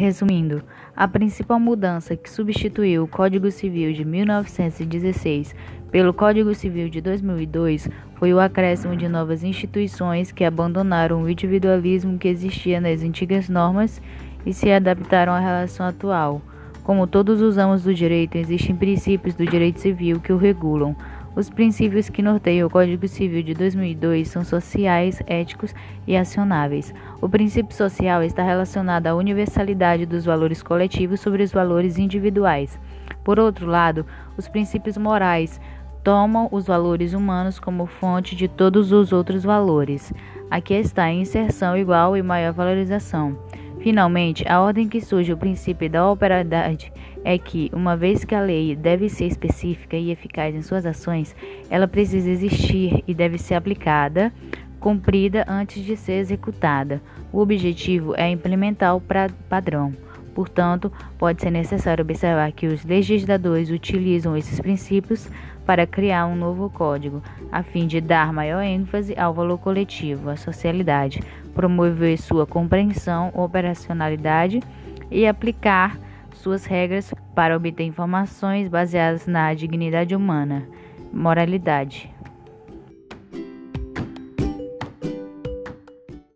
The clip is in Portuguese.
Resumindo, a principal mudança que substituiu o Código Civil de 1916 pelo Código Civil de 2002 foi o acréscimo de novas instituições que abandonaram o individualismo que existia nas antigas normas e se adaptaram à relação atual. Como todos os ramos do direito, existem princípios do direito civil que o regulam. Os princípios que norteiam o Código Civil de 2002 são sociais, éticos e acionáveis. O princípio social está relacionado à universalidade dos valores coletivos sobre os valores individuais. Por outro lado, os princípios morais tomam os valores humanos como fonte de todos os outros valores. Aqui está a inserção igual e maior valorização. Finalmente, a ordem que surge o princípio da operabilidade é que, uma vez que a lei deve ser específica e eficaz em suas ações, ela precisa existir e deve ser aplicada, cumprida antes de ser executada. O objetivo é implementar o padrão. Portanto, pode ser necessário observar que os legisladores utilizam esses princípios para criar um novo código, a fim de dar maior ênfase ao valor coletivo, à socialidade, promover sua compreensão, operacionalidade e aplicar suas regras para obter informações baseadas na dignidade humana, moralidade.